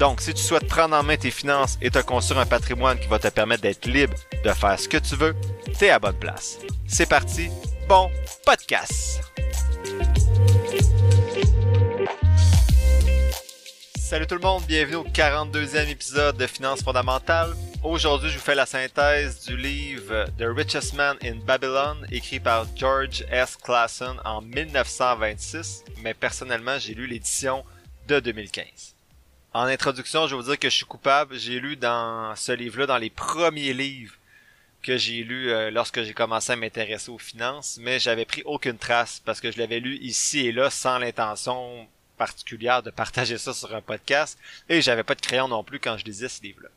Donc, si tu souhaites prendre en main tes finances et te construire un patrimoine qui va te permettre d'être libre de faire ce que tu veux, t'es à bonne place. C'est parti, bon podcast! Salut tout le monde, bienvenue au 42e épisode de Finances fondamentales. Aujourd'hui, je vous fais la synthèse du livre The Richest Man in Babylon, écrit par George S. Clason en 1926, mais personnellement, j'ai lu l'édition de 2015. En introduction, je vais vous dire que je suis coupable. J'ai lu dans ce livre-là, dans les premiers livres que j'ai lus euh, lorsque j'ai commencé à m'intéresser aux finances, mais j'avais pris aucune trace parce que je l'avais lu ici et là sans l'intention particulière de partager ça sur un podcast et j'avais pas de crayon non plus quand je lisais ce livre-là.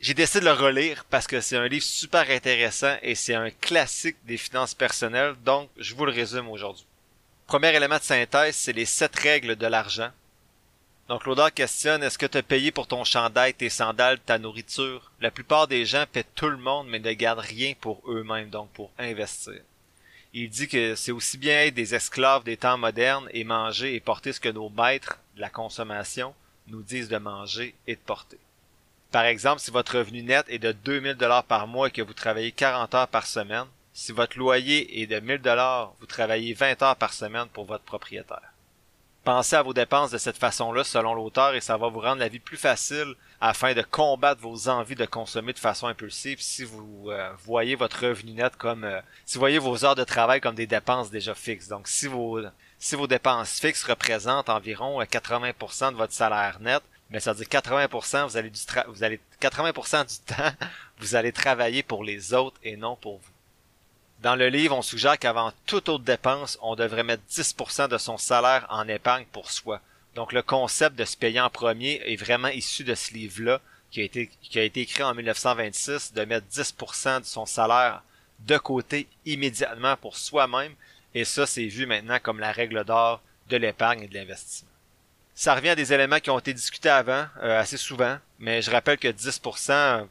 J'ai décidé de le relire parce que c'est un livre super intéressant et c'est un classique des finances personnelles, donc je vous le résume aujourd'hui. Premier élément de synthèse, c'est les sept règles de l'argent. Donc l'auteur questionne est-ce que tu as payé pour ton chandail, tes sandales, ta nourriture? La plupart des gens paient tout le monde mais ne gardent rien pour eux-mêmes, donc pour investir. Il dit que c'est aussi bien être des esclaves des temps modernes et manger et porter ce que nos maîtres la consommation nous disent de manger et de porter. Par exemple, si votre revenu net est de 2000 dollars par mois et que vous travaillez 40 heures par semaine, si votre loyer est de 1000 dollars, vous travaillez 20 heures par semaine pour votre propriétaire. Pensez à vos dépenses de cette façon-là selon l'auteur et ça va vous rendre la vie plus facile afin de combattre vos envies de consommer de façon impulsive si vous euh, voyez votre revenu net comme euh, si vous voyez vos heures de travail comme des dépenses déjà fixes. Donc si vos si vos dépenses fixes représentent environ 80% euh, de votre salaire net, mais ça veut dire 80% vous allez du vous allez 80% du temps vous allez travailler pour les autres et non pour vous. Dans le livre, on suggère qu'avant toute autre dépense, on devrait mettre 10% de son salaire en épargne pour soi. Donc le concept de se payer en premier est vraiment issu de ce livre-là, qui a été, qui a été écrit en 1926, de mettre 10% de son salaire de côté immédiatement pour soi-même, et ça c'est vu maintenant comme la règle d'or de l'épargne et de l'investissement. Ça revient à des éléments qui ont été discutés avant, euh, assez souvent, mais je rappelle que 10%,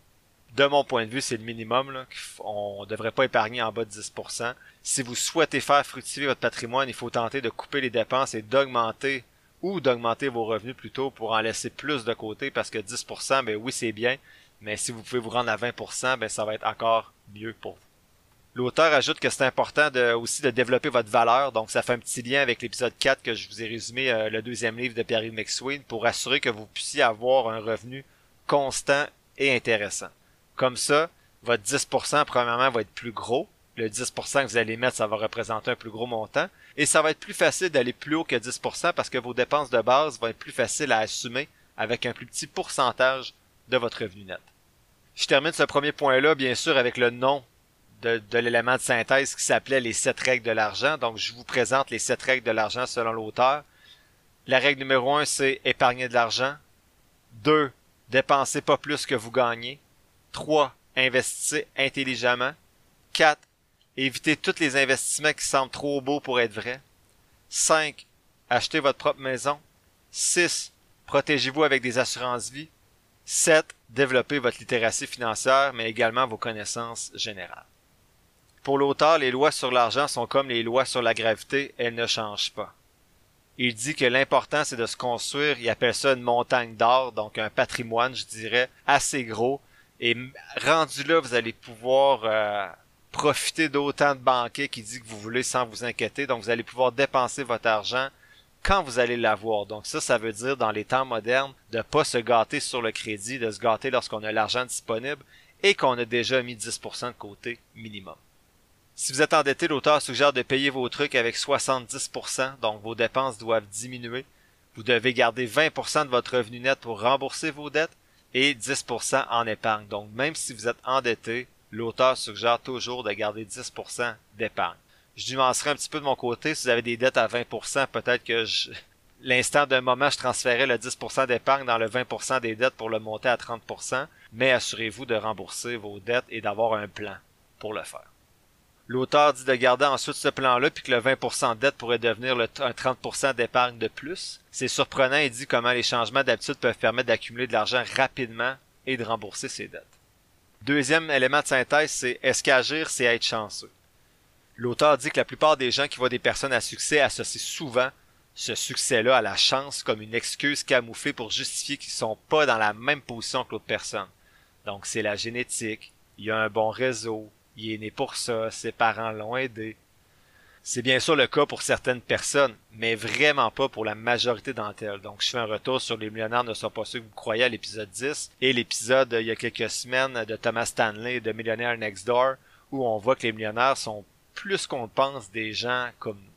de mon point de vue, c'est le minimum. Là. On ne devrait pas épargner en bas de 10%. Si vous souhaitez faire fructifier votre patrimoine, il faut tenter de couper les dépenses et d'augmenter ou d'augmenter vos revenus plutôt pour en laisser plus de côté parce que 10%, ben oui, c'est bien, mais si vous pouvez vous rendre à 20%, ben ça va être encore mieux pour vous. L'auteur ajoute que c'est important aussi de développer votre valeur, donc ça fait un petit lien avec l'épisode 4 que je vous ai résumé, euh, le deuxième livre de Pierre-Yves McSween, pour assurer que vous puissiez avoir un revenu constant et intéressant. Comme ça, votre 10% premièrement va être plus gros. Le 10% que vous allez mettre, ça va représenter un plus gros montant. Et ça va être plus facile d'aller plus haut que 10% parce que vos dépenses de base vont être plus faciles à assumer avec un plus petit pourcentage de votre revenu net. Je termine ce premier point-là, bien sûr, avec le nom de, de l'élément de synthèse qui s'appelait les sept règles de l'argent. Donc, je vous présente les sept règles de l'argent selon l'auteur. La règle numéro un, c'est épargner de l'argent. Deux, Dépensez pas plus que vous gagnez. 3. Investissez intelligemment. 4. Évitez tous les investissements qui semblent trop beaux pour être vrais. 5. Achetez votre propre maison. 6. Protégez-vous avec des assurances vie. 7. Développez votre littératie financière, mais également vos connaissances générales. Pour l'auteur, les lois sur l'argent sont comme les lois sur la gravité, elles ne changent pas. Il dit que l'important c'est de se construire, il appelle ça une montagne d'or, donc un patrimoine, je dirais, assez gros, et rendu là, vous allez pouvoir euh, profiter d'autant de banquiers qui dit que vous voulez sans vous inquiéter. Donc, vous allez pouvoir dépenser votre argent quand vous allez l'avoir. Donc, ça, ça veut dire dans les temps modernes de pas se gâter sur le crédit, de se gâter lorsqu'on a l'argent disponible et qu'on a déjà mis 10% de côté minimum. Si vous êtes endetté, l'auteur suggère de payer vos trucs avec 70%, donc vos dépenses doivent diminuer. Vous devez garder 20% de votre revenu net pour rembourser vos dettes et 10% en épargne. Donc, même si vous êtes endetté, l'auteur suggère toujours de garder 10% d'épargne. Je nuancerai un petit peu de mon côté. Si vous avez des dettes à 20%, peut-être que l'instant d'un moment, je transférais le 10% d'épargne dans le 20% des dettes pour le monter à 30%, mais assurez-vous de rembourser vos dettes et d'avoir un plan pour le faire. L'auteur dit de garder ensuite ce plan-là, puis que le 20% de dette pourrait devenir un 30% d'épargne de plus. C'est surprenant et dit comment les changements d'habitude peuvent permettre d'accumuler de l'argent rapidement et de rembourser ses dettes. Deuxième élément de synthèse, c'est est-ce qu'agir, c'est être chanceux? L'auteur dit que la plupart des gens qui voient des personnes à succès associent souvent ce succès-là à la chance comme une excuse camouflée pour justifier qu'ils sont pas dans la même position que l'autre personne. Donc c'est la génétique, il y a un bon réseau, il est né pour ça, ses parents l'ont aidé. C'est bien sûr le cas pour certaines personnes, mais vraiment pas pour la majorité d'entre elles. Donc je fais un retour sur les millionnaires ne sont pas ceux que vous croyez à l'épisode 10 et l'épisode il y a quelques semaines de Thomas Stanley de Millionnaire Next Door où on voit que les millionnaires sont plus qu'on pense des gens comme nous.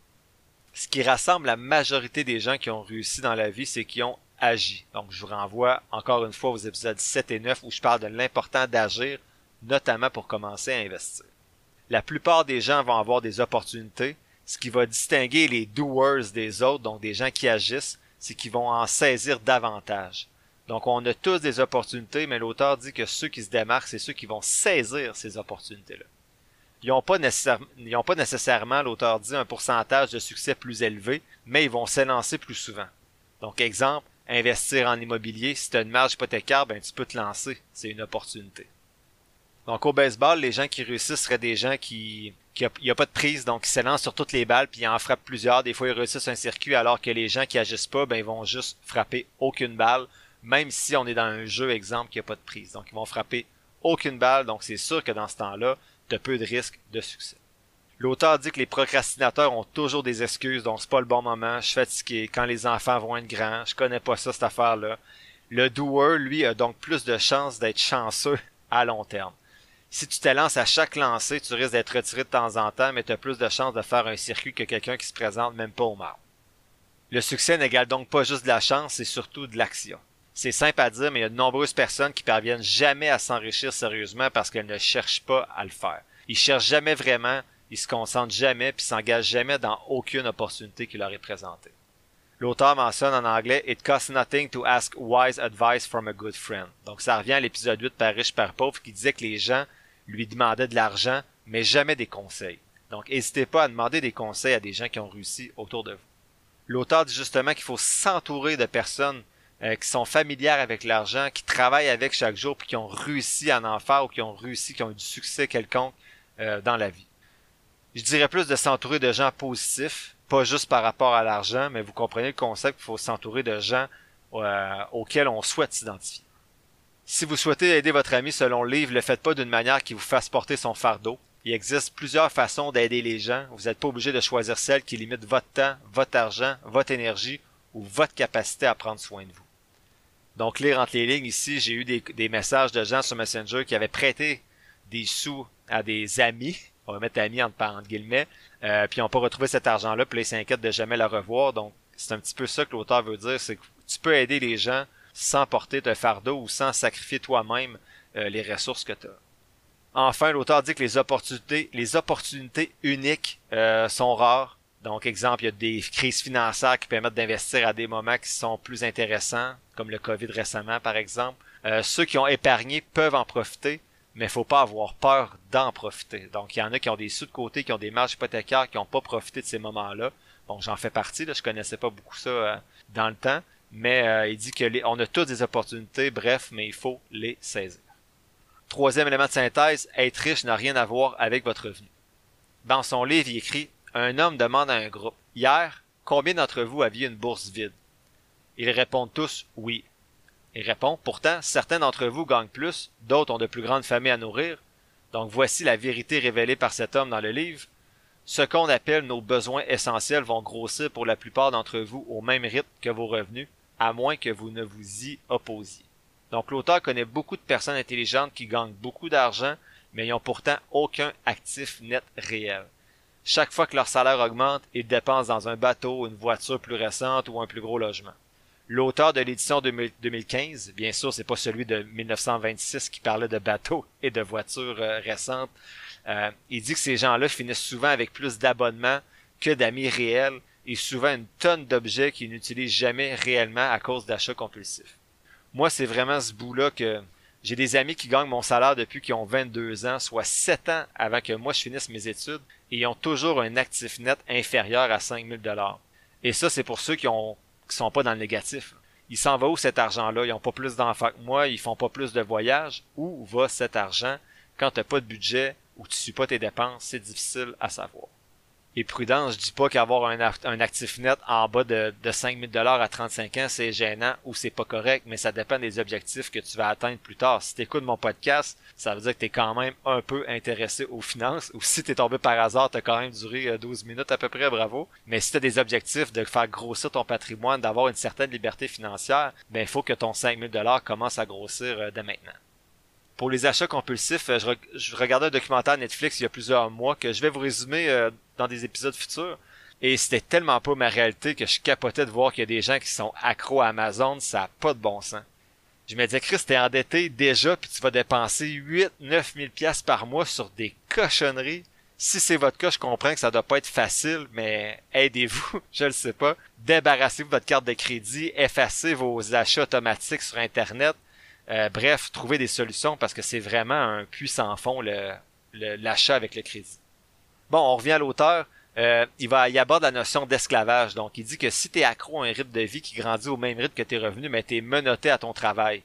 Ce qui rassemble la majorité des gens qui ont réussi dans la vie, c'est qu'ils ont agi. Donc je vous renvoie encore une fois aux épisodes 7 et 9 où je parle de l'important d'agir notamment pour commencer à investir. La plupart des gens vont avoir des opportunités. Ce qui va distinguer les doers des autres, donc des gens qui agissent, c'est qu'ils vont en saisir davantage. Donc on a tous des opportunités, mais l'auteur dit que ceux qui se démarquent, c'est ceux qui vont saisir ces opportunités-là. Ils n'ont pas, nécessairement, l'auteur dit, un pourcentage de succès plus élevé, mais ils vont s'élancer plus souvent. Donc exemple, investir en immobilier, si tu as une marge hypothécaire, ben tu peux te lancer, c'est une opportunité. Donc au baseball, les gens qui réussissent seraient des gens qui qui a, a pas de prise, donc ils s'élancent sur toutes les balles puis ils en frappent plusieurs. Des fois ils réussissent un circuit alors que les gens qui agissent pas, ben ils vont juste frapper aucune balle, même si on est dans un jeu exemple qui a pas de prise. Donc ils vont frapper aucune balle, donc c'est sûr que dans ce temps-là, tu as peu de risques de succès. L'auteur dit que les procrastinateurs ont toujours des excuses, donc c'est pas le bon moment, je suis fatigué, quand les enfants vont être grands, je connais pas ça cette affaire-là. Le doer, lui, a donc plus de chances d'être chanceux à long terme si tu te lances à chaque lancée, tu risques d'être retiré de temps en temps, mais tu as plus de chances de faire un circuit que quelqu'un qui se présente même pas au marbre. Le succès n'égale donc pas juste de la chance, c'est surtout de l'action. C'est simple à dire, mais il y a de nombreuses personnes qui parviennent jamais à s'enrichir sérieusement parce qu'elles ne cherchent pas à le faire. Ils cherchent jamais vraiment, ils se concentrent jamais, puis s'engagent jamais dans aucune opportunité qui leur est présentée. L'auteur mentionne en anglais It costs nothing to ask wise advice from a good friend. Donc ça revient à l'épisode 8 par riche par pauvre qui disait que les gens lui demandait de l'argent, mais jamais des conseils. Donc, n'hésitez pas à demander des conseils à des gens qui ont réussi autour de vous. L'auteur dit justement qu'il faut s'entourer de personnes euh, qui sont familières avec l'argent, qui travaillent avec chaque jour, puis qui ont réussi à en faire ou qui ont réussi, qui ont eu du succès quelconque euh, dans la vie. Je dirais plus de s'entourer de gens positifs, pas juste par rapport à l'argent, mais vous comprenez le concept qu'il faut s'entourer de gens euh, auxquels on souhaite s'identifier. Si vous souhaitez aider votre ami selon le livre, le faites pas d'une manière qui vous fasse porter son fardeau. Il existe plusieurs façons d'aider les gens. Vous n'êtes pas obligé de choisir celle qui limite votre temps, votre argent, votre énergie ou votre capacité à prendre soin de vous. Donc, lire entre les lignes ici, j'ai eu des, messages de gens sur Messenger qui avaient prêté des sous à des amis, on va mettre amis entre, guillemets, euh, puis ils n'ont pas retrouvé cet argent-là, puis ils s'inquiètent de jamais le revoir. Donc, c'est un petit peu ça que l'auteur veut dire, c'est que tu peux aider les gens sans porter de fardeau ou sans sacrifier toi-même euh, les ressources que tu as. Enfin, l'auteur dit que les opportunités, uniques euh, sont rares. Donc, exemple, il y a des crises financières qui permettent d'investir à des moments qui sont plus intéressants, comme le COVID récemment, par exemple. Euh, ceux qui ont épargné peuvent en profiter, mais il faut pas avoir peur d'en profiter. Donc, il y en a qui ont des sous de côté, qui ont des marges hypothécaires, qui n'ont pas profité de ces moments-là. Bon, j'en fais partie, là, je connaissais pas beaucoup ça dans le temps, mais euh, il dit que les, on a tous des opportunités, bref, mais il faut les saisir. Troisième élément de synthèse, être riche n'a rien à voir avec votre revenu. Dans son livre, il écrit Un homme demande à un groupe Hier, combien d'entre vous aviez une bourse vide Ils répondent tous oui. Il répond Pourtant, certains d'entre vous gagnent plus, d'autres ont de plus grandes familles à nourrir. Donc voici la vérité révélée par cet homme dans le livre. Ce qu'on appelle nos besoins essentiels vont grossir pour la plupart d'entre vous au même rythme que vos revenus, à moins que vous ne vous y opposiez. Donc l'auteur connaît beaucoup de personnes intelligentes qui gagnent beaucoup d'argent, mais n'ont pourtant aucun actif net réel. Chaque fois que leur salaire augmente, ils dépensent dans un bateau, une voiture plus récente ou un plus gros logement. L'auteur de l'édition 2015, bien sûr, c'est pas celui de 1926 qui parlait de bateaux et de voitures euh, récentes. Euh, il dit que ces gens-là finissent souvent avec plus d'abonnements que d'amis réels et souvent une tonne d'objets qu'ils n'utilisent jamais réellement à cause d'achats compulsifs. Moi, c'est vraiment ce bout-là que j'ai des amis qui gagnent mon salaire depuis qu'ils ont 22 ans, soit 7 ans avant que moi je finisse mes études, et ils ont toujours un actif net inférieur à 5000 dollars. Et ça, c'est pour ceux qui ont qui sont pas dans le négatif. Il s'en va où cet argent-là? Ils ont pas plus d'enfants que moi, ils font pas plus de voyages. Où va cet argent? Quand t'as pas de budget ou tu suis pas tes dépenses? C'est difficile à savoir et prudent. Je dis pas qu'avoir un, actif net en bas de, de 5000 dollars à 35 ans, c'est gênant ou c'est pas correct, mais ça dépend des objectifs que tu vas atteindre plus tard. Si tu écoutes mon podcast, ça veut dire que tu quand même un peu intéressé aux finances, ou si tu es tombé par hasard, tu as quand même duré 12 euh, minutes à peu près, bravo. Mais si tu des objectifs de faire grossir ton patrimoine, d'avoir une certaine liberté financière, ben il faut que ton 5000 dollars commence à grossir euh, dès maintenant. Pour les achats compulsifs, euh, je, regardais un documentaire Netflix il y a plusieurs mois que je vais vous résumer euh, dans des épisodes futurs. Et c'était tellement pas ma réalité que je capotais de voir qu'il y a des gens qui sont accros à Amazon, ça a pas de bon sens. Je me disais, Chris, t'es endetté déjà, puis tu vas dépenser 8, 9 000 piastres par mois sur des cochonneries. Si c'est votre cas, je comprends que ça doit pas être facile, mais aidez-vous, je le sais pas. Débarrassez-vous de votre carte de crédit, effacez vos achats automatiques sur Internet, euh, bref, trouver des solutions parce que c'est vraiment un puissant fond l'achat avec le crédit. Bon, on revient à l'auteur. Euh, il va il aborde la notion d'esclavage. Donc, il dit que si tu es accro à un rythme de vie qui grandit au même rythme que tes revenus, mais tu es menotté à ton travail.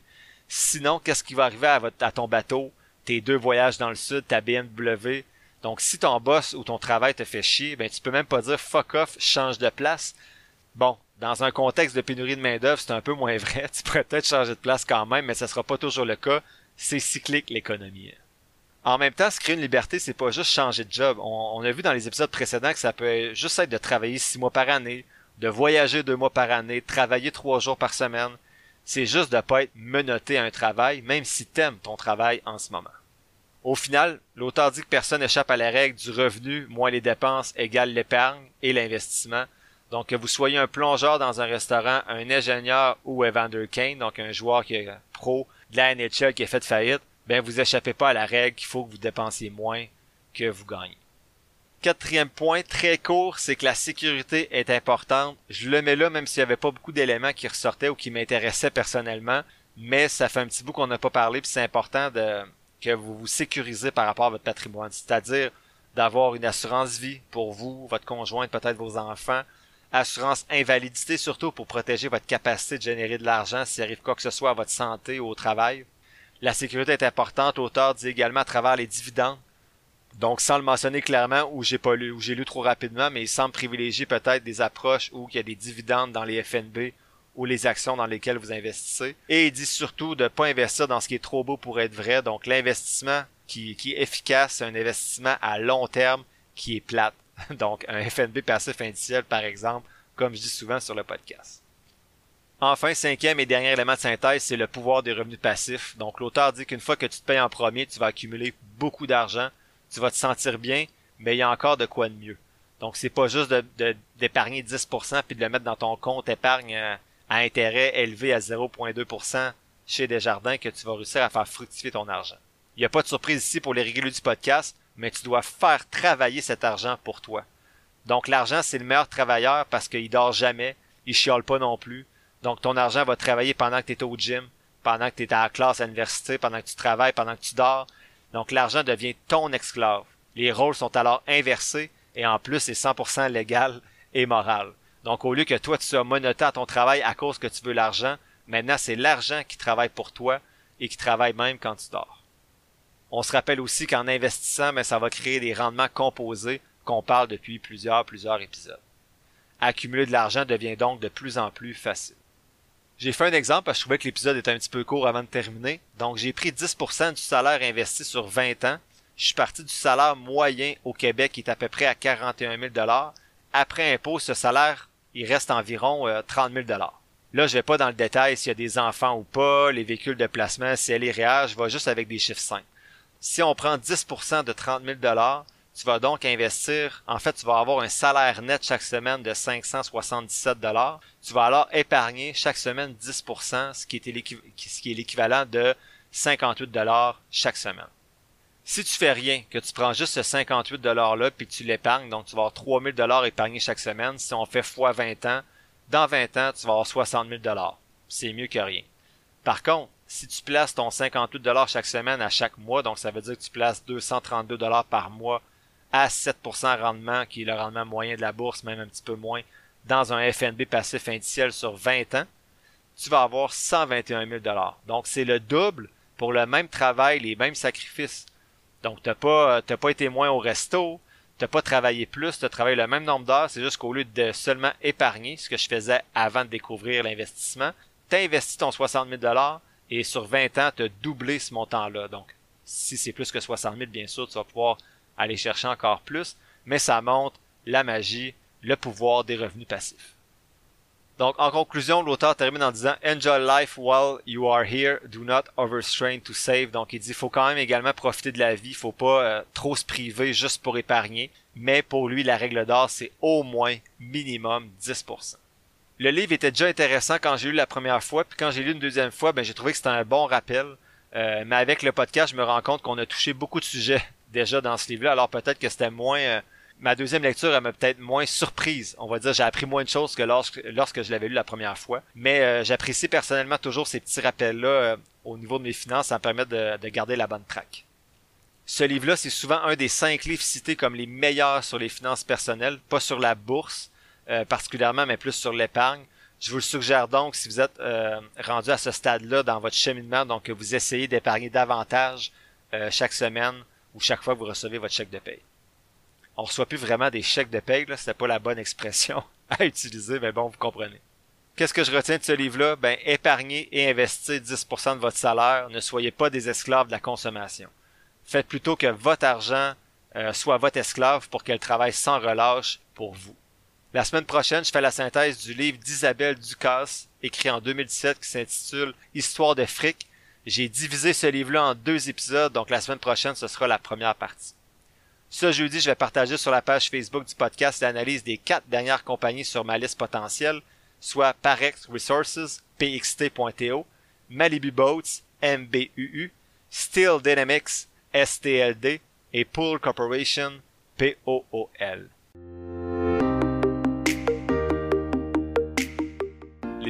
Sinon, qu'est-ce qui va arriver à, à ton bateau, tes deux voyages dans le sud, ta BMW? Donc, si ton boss ou ton travail te fait chier, ben tu peux même pas dire fuck off, change de place. Bon, dans un contexte de pénurie de main-d'œuvre, c'est un peu moins vrai. Tu pourrais peut-être changer de place quand même, mais ça sera pas toujours le cas. C'est cyclique l'économie. En même temps, se créer une liberté, c'est pas juste changer de job. On, a vu dans les épisodes précédents que ça peut juste être de travailler six mois par année, de voyager deux mois par année, de travailler trois jours par semaine. C'est juste de pas être menotté à un travail, même si t'aimes ton travail en ce moment. Au final, l'auteur dit que personne n'échappe à la règle du revenu moins les dépenses égale l'épargne et l'investissement. Donc, que vous soyez un plongeur dans un restaurant, un ingénieur ou Evander Kane, donc un joueur qui est pro de la NHL qui a fait faillite, ben vous échappez pas à la règle qu'il faut que vous dépensiez moins que vous gagnez. Quatrième point, très court, c'est que la sécurité est importante. Je le mets là même s'il n'y avait pas beaucoup d'éléments qui ressortaient ou qui m'intéressaient personnellement, mais ça fait un petit bout qu'on n'a pas parlé, puis c'est important de que vous vous sécurisez par rapport à votre patrimoine, c'est-à-dire d'avoir une assurance vie pour vous, votre conjointe, peut-être vos enfants, assurance invalidité surtout pour protéger votre capacité de générer de l'argent s'il arrive quoi que ce soit à votre santé ou au travail. La sécurité est importante, l'auteur dit également à travers les dividendes. Donc sans le mentionner clairement ou j'ai pas lu ou j'ai lu trop rapidement, mais il semble privilégier peut-être des approches où il y a des dividendes dans les FNB ou les actions dans lesquelles vous investissez. Et il dit surtout de pas investir dans ce qui est trop beau pour être vrai. Donc l'investissement qui, qui est efficace, c'est un investissement à long terme qui est plate. Donc, un FNB passif indiciel, par exemple, comme je dis souvent sur le podcast. Enfin, cinquième et dernier élément de synthèse, c'est le pouvoir des revenus passifs. Donc, l'auteur dit qu'une fois que tu te payes en premier, tu vas accumuler beaucoup d'argent, tu vas te sentir bien, mais il y a encore de quoi de mieux. Donc, c'est pas juste d'épargner 10% puis de le mettre dans ton compte épargne à, intérêt élevé à 0,2% chez Desjardins que tu vas réussir à faire fructifier ton argent. Il n'y a pas de surprise ici pour les réguliers du podcast mais tu dois faire travailler cet argent pour toi. Donc l'argent, c'est le meilleur travailleur parce qu'il dort jamais, il chiale pas non plus. Donc ton argent va travailler pendant que tu au gym, pendant que tu es à la classe à l'université, pendant que tu travailles, pendant que tu dors. Donc l'argent devient ton esclave. Les rôles sont alors inversés et en plus c'est 100% légal et moral. Donc au lieu que toi tu sois monoté à ton travail à cause que tu veux l'argent, maintenant c'est l'argent qui travaille pour toi et qui travaille même quand tu dors. On se rappelle aussi qu'en investissant, mais ça va créer des rendements composés qu'on parle depuis plusieurs, plusieurs épisodes. Accumuler de l'argent devient donc de plus en plus facile. J'ai fait un exemple parce que je trouvais que l'épisode était un petit peu court avant de terminer. Donc j'ai pris 10% du salaire investi sur 20 ans. Je suis parti du salaire moyen au Québec qui est à peu près à 41 000 Après impôt, ce salaire, il reste environ 30 euh, 000 Là, je vais pas dans le détail s'il y a des enfants ou pas, les véhicules de placement, si elle est réelle, je vais juste avec des chiffres simples. Si on prend 10% de 30 000 tu vas donc investir, en fait, tu vas avoir un salaire net chaque semaine de 577 dollars. Tu vas alors épargner chaque semaine 10%, ce qui est l'équivalent de 58 dollars chaque semaine. Si tu fais rien, que tu prends juste ce 58 $-là puis tu l'épargnes, donc tu vas avoir 3000 dollars épargnés chaque semaine, si on fait fois 20 ans, dans 20 ans, tu vas avoir 60 000 dollars. C'est mieux que rien. Par contre, si tu places ton 58 dollars chaque semaine à chaque mois, donc ça veut dire que tu places 232 dollars par mois à 7% rendement, qui est le rendement moyen de la bourse, même un petit peu moins, dans un FNB passif indiciel sur 20 ans, tu vas avoir 121 000 dollars. Donc c'est le double pour le même travail, les mêmes sacrifices. Donc, t'as pas, t'as pas été moins au resto, t'as pas travaillé plus, t'as travaillé le même nombre d'heures, c'est juste qu'au lieu de seulement épargner, ce que je faisais avant de découvrir l'investissement, t'as investi ton 60 000 dollars et sur 20 ans, t'as doublé ce montant-là. Donc, si c'est plus que 60 000, bien sûr, tu vas pouvoir aller chercher encore plus, mais ça montre la magie, le pouvoir des revenus passifs. Donc, en conclusion, l'auteur termine en disant Enjoy life while you are here. Do not overstrain to save. Donc, il dit faut quand même également profiter de la vie. Faut pas euh, trop se priver juste pour épargner. Mais pour lui, la règle d'or, c'est au moins minimum 10%. Le livre était déjà intéressant quand j'ai lu la première fois, puis quand j'ai lu une deuxième fois, ben j'ai trouvé que c'était un bon rappel. Euh, mais avec le podcast, je me rends compte qu'on a touché beaucoup de sujets déjà dans ce livre-là. Alors peut-être que c'était moins euh, ma deuxième lecture, elle m'a peut-être moins surprise. On va dire, j'ai appris moins de choses que lorsque, lorsque je l'avais lu la première fois. Mais euh, j'apprécie personnellement toujours ces petits rappels-là au niveau de mes finances. Ça me permet de, de garder la bonne traque. Ce livre-là, c'est souvent un des cinq livres cités comme les meilleurs sur les finances personnelles, pas sur la bourse euh, particulièrement, mais plus sur l'épargne. Je vous le suggère donc si vous êtes rendu à ce stade-là dans votre cheminement, donc que vous essayez d'épargner davantage chaque semaine ou chaque fois que vous recevez votre chèque de paye on reçoit plus vraiment des chèques de paye, là, c'était pas la bonne expression à utiliser, mais bon, vous comprenez. Qu'est-ce que je retiens de ce livre-là? Ben, épargnez et investissez 10% de votre salaire. Ne soyez pas des esclaves de la consommation. Faites plutôt que votre argent euh, soit votre esclave pour qu'elle travaille sans relâche pour vous. La semaine prochaine, je fais la synthèse du livre d'Isabelle Ducasse, écrit en 2017, qui s'intitule Histoire de fric. J'ai divisé ce livre-là en deux épisodes, donc la semaine prochaine, ce sera la première partie. Ce jeudi, je vais partager sur la page Facebook du podcast l'analyse des quatre dernières compagnies sur ma liste potentielle, soit Parex Resources, PXT.TO, Malibu Boats, MBUU, Steel Dynamics, STLD et Pool Corporation, POOL.